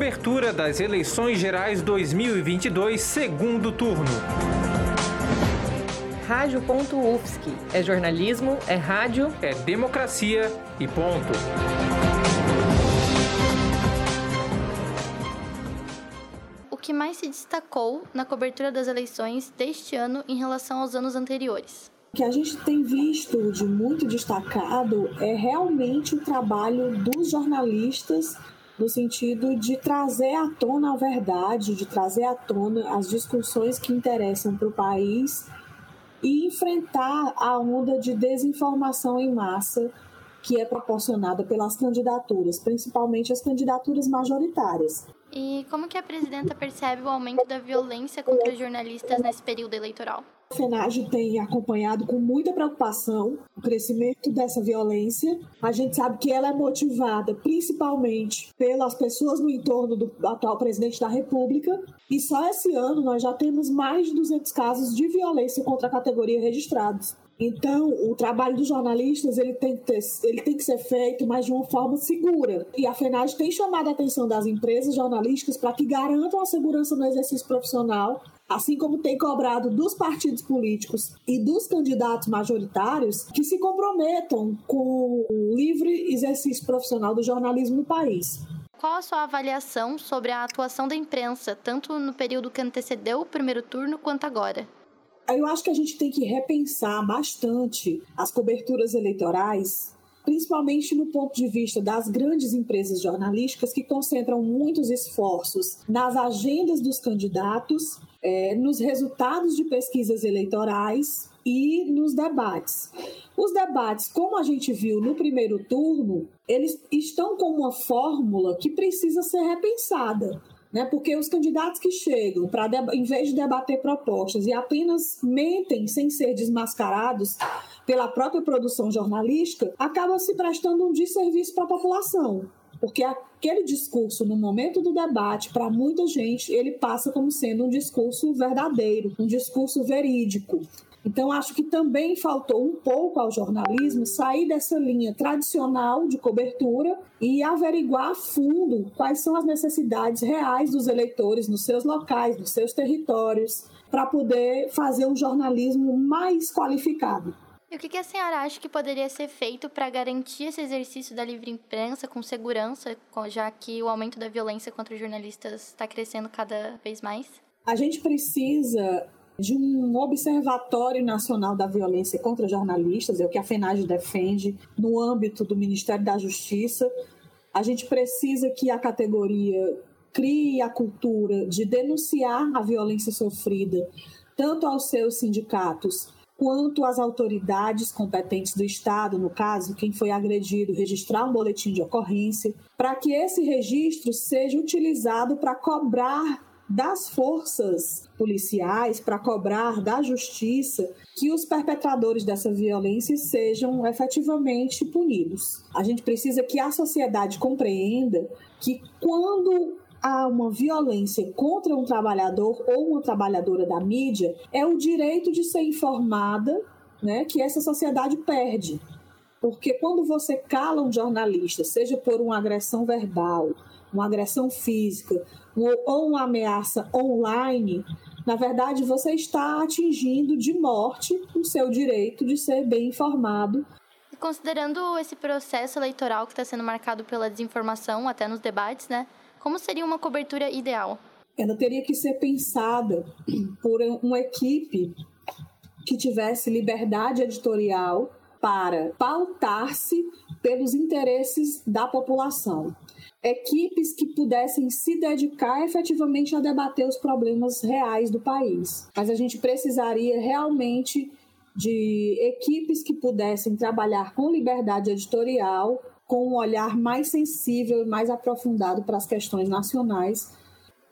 Cobertura das eleições gerais 2022, segundo turno. Rádio.UFSC. É jornalismo, é rádio, é democracia e ponto. O que mais se destacou na cobertura das eleições deste ano em relação aos anos anteriores? O que a gente tem visto de muito destacado é realmente o trabalho dos jornalistas no sentido de trazer à tona a verdade, de trazer à tona as discussões que interessam para o país e enfrentar a onda de desinformação em massa que é proporcionada pelas candidaturas, principalmente as candidaturas majoritárias. E como que a presidenta percebe o aumento da violência contra os jornalistas nesse período eleitoral? A FENAGE tem acompanhado com muita preocupação o crescimento dessa violência. A gente sabe que ela é motivada principalmente pelas pessoas no entorno do atual presidente da República. E só esse ano nós já temos mais de 200 casos de violência contra a categoria registrados. Então, o trabalho dos jornalistas ele tem, que ter, ele tem que ser feito, mas de uma forma segura. E a FENAGE tem chamado a atenção das empresas jornalísticas para que garantam a segurança no exercício profissional, assim como tem cobrado dos partidos políticos e dos candidatos majoritários que se comprometam com o livre exercício profissional do jornalismo no país. Qual a sua avaliação sobre a atuação da imprensa, tanto no período que antecedeu o primeiro turno quanto agora? Eu acho que a gente tem que repensar bastante as coberturas eleitorais, principalmente no ponto de vista das grandes empresas jornalísticas que concentram muitos esforços nas agendas dos candidatos, é, nos resultados de pesquisas eleitorais e nos debates. Os debates, como a gente viu no primeiro turno, eles estão com uma fórmula que precisa ser repensada né? Porque os candidatos que chegam para em vez de debater propostas e apenas mentem sem ser desmascarados pela própria produção jornalística, acabam se prestando um desserviço para a população. Porque aquele discurso no momento do debate, para muita gente, ele passa como sendo um discurso verdadeiro, um discurso verídico. Então, acho que também faltou um pouco ao jornalismo sair dessa linha tradicional de cobertura e averiguar a fundo quais são as necessidades reais dos eleitores nos seus locais, nos seus territórios, para poder fazer um jornalismo mais qualificado. E o que a senhora acha que poderia ser feito para garantir esse exercício da livre imprensa com segurança, já que o aumento da violência contra jornalistas está crescendo cada vez mais? A gente precisa de um Observatório Nacional da Violência contra Jornalistas, é o que a FENAGE defende, no âmbito do Ministério da Justiça. A gente precisa que a categoria crie a cultura de denunciar a violência sofrida, tanto aos seus sindicatos quanto às autoridades competentes do Estado, no caso, quem foi agredido, registrar um boletim de ocorrência, para que esse registro seja utilizado para cobrar das forças policiais para cobrar da justiça que os perpetradores dessa violência sejam efetivamente punidos. A gente precisa que a sociedade compreenda que quando há uma violência contra um trabalhador ou uma trabalhadora da mídia, é o direito de ser informada né, que essa sociedade perde. Porque quando você cala um jornalista, seja por uma agressão verbal, uma agressão física ou uma ameaça online, na verdade você está atingindo de morte o seu direito de ser bem informado. Considerando esse processo eleitoral que está sendo marcado pela desinformação, até nos debates, né? Como seria uma cobertura ideal? Ela teria que ser pensada por uma equipe que tivesse liberdade editorial para pautar-se pelos interesses da população equipes que pudessem se dedicar efetivamente a debater os problemas reais do país. Mas a gente precisaria realmente de equipes que pudessem trabalhar com liberdade editorial, com um olhar mais sensível e mais aprofundado para as questões nacionais.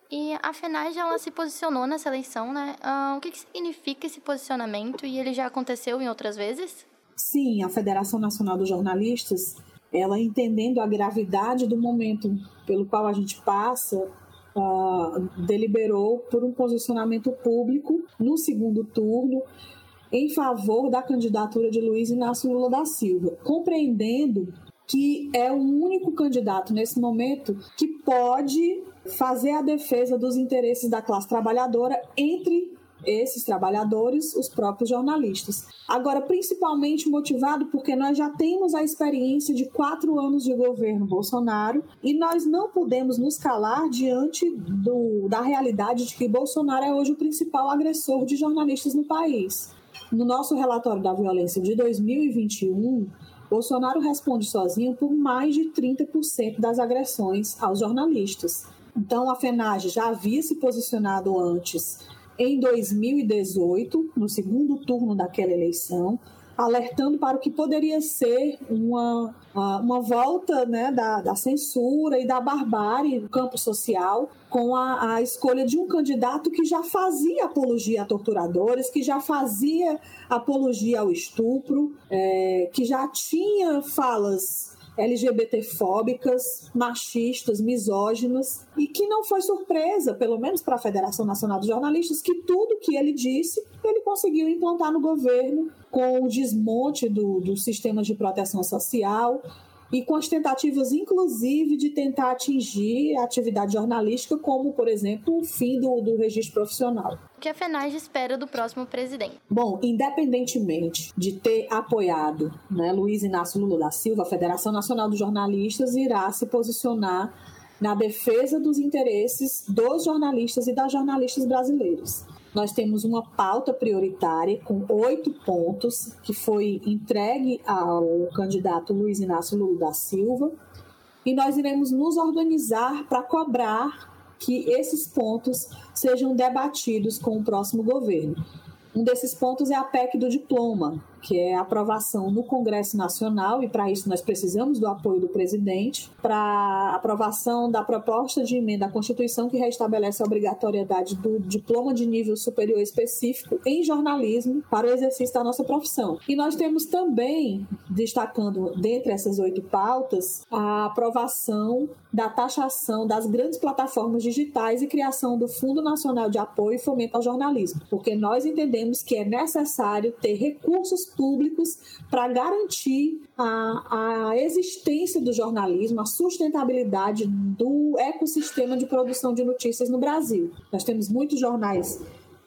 E a FENAGE ela se posicionou nessa eleição, né? Uh, o que, que significa esse posicionamento e ele já aconteceu em outras vezes? Sim, a Federação Nacional dos Jornalistas ela entendendo a gravidade do momento pelo qual a gente passa, uh, deliberou por um posicionamento público no segundo turno em favor da candidatura de Luiz Inácio Lula da Silva, compreendendo que é o único candidato nesse momento que pode fazer a defesa dos interesses da classe trabalhadora entre esses trabalhadores, os próprios jornalistas. Agora, principalmente motivado porque nós já temos a experiência de quatro anos de governo Bolsonaro e nós não podemos nos calar diante do, da realidade de que Bolsonaro é hoje o principal agressor de jornalistas no país. No nosso relatório da violência de 2021, Bolsonaro responde sozinho por mais de 30% das agressões aos jornalistas. Então, a FENAGE já havia se posicionado antes em 2018, no segundo turno daquela eleição, alertando para o que poderia ser uma, uma volta né, da, da censura e da barbárie no campo social, com a, a, escolha de um candidato que já fazia apologia a torturadores, que já fazia apologia ao estupro, é, que já tinha falas LGBTfóbicas, machistas, misóginas, e que não foi surpresa, pelo menos para a Federação Nacional dos Jornalistas, que tudo que ele disse ele conseguiu implantar no governo com o desmonte do, do sistema de proteção social, e com as tentativas, inclusive, de tentar atingir a atividade jornalística, como, por exemplo, o fim do, do registro profissional. O que a FENAGE espera do próximo presidente? Bom, independentemente de ter apoiado né, Luiz Inácio Lula da Silva, a Federação Nacional dos Jornalistas irá se posicionar na defesa dos interesses dos jornalistas e das jornalistas brasileiros. Nós temos uma pauta prioritária com oito pontos que foi entregue ao candidato Luiz Inácio Lula da Silva e nós iremos nos organizar para cobrar que esses pontos sejam debatidos com o próximo governo. Um desses pontos é a PEC do diploma, que é a aprovação no Congresso Nacional, e para isso nós precisamos do apoio do presidente, para aprovação da proposta de emenda à Constituição que restabelece a obrigatoriedade do diploma de nível superior específico em jornalismo para o exercício da nossa profissão. E nós temos também, destacando dentre essas oito pautas, a aprovação da taxação das grandes plataformas digitais e criação do Fundo Nacional de Apoio e Fomento ao Jornalismo, porque nós entendemos que é necessário ter recursos públicos para garantir a, a existência do jornalismo, a sustentabilidade do ecossistema de produção de notícias no Brasil. Nós temos muitos jornais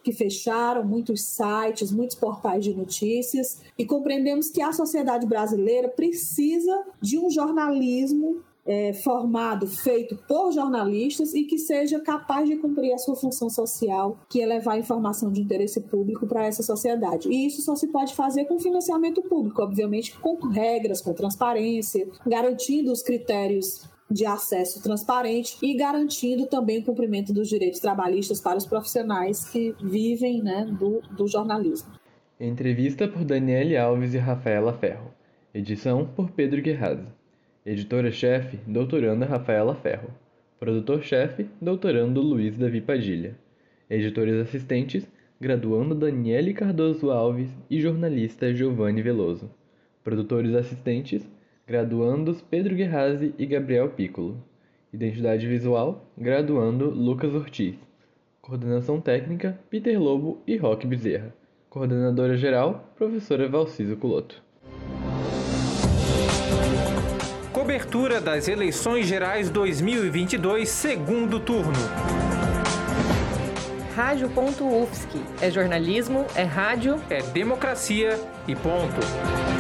que fecharam, muitos sites, muitos portais de notícias, e compreendemos que a sociedade brasileira precisa de um jornalismo é, formado, feito por jornalistas e que seja capaz de cumprir a sua função social, que é levar informação de interesse público para essa sociedade. E isso só se pode fazer com financiamento público, obviamente com regras, com transparência, garantindo os critérios de acesso transparente e garantindo também o cumprimento dos direitos trabalhistas para os profissionais que vivem né, do, do jornalismo. Entrevista por Daniele Alves e Rafaela Ferro. Edição por Pedro Guerraz. Editora-chefe, doutoranda Rafaela Ferro. Produtor-chefe, doutorando Luiz Davi Padilha. Editores assistentes, graduando Daniele Cardoso Alves e jornalista Giovanni Veloso. Produtores assistentes, graduandos Pedro Guerrazi e Gabriel Piccolo. Identidade visual, graduando Lucas Ortiz. Coordenação técnica, Peter Lobo e Roque Bezerra. Coordenadora geral, professora Valciso Culoto. Cobertura das eleições gerais 2022, segundo turno. Rádio.UFSC. É jornalismo, é rádio, é democracia e ponto.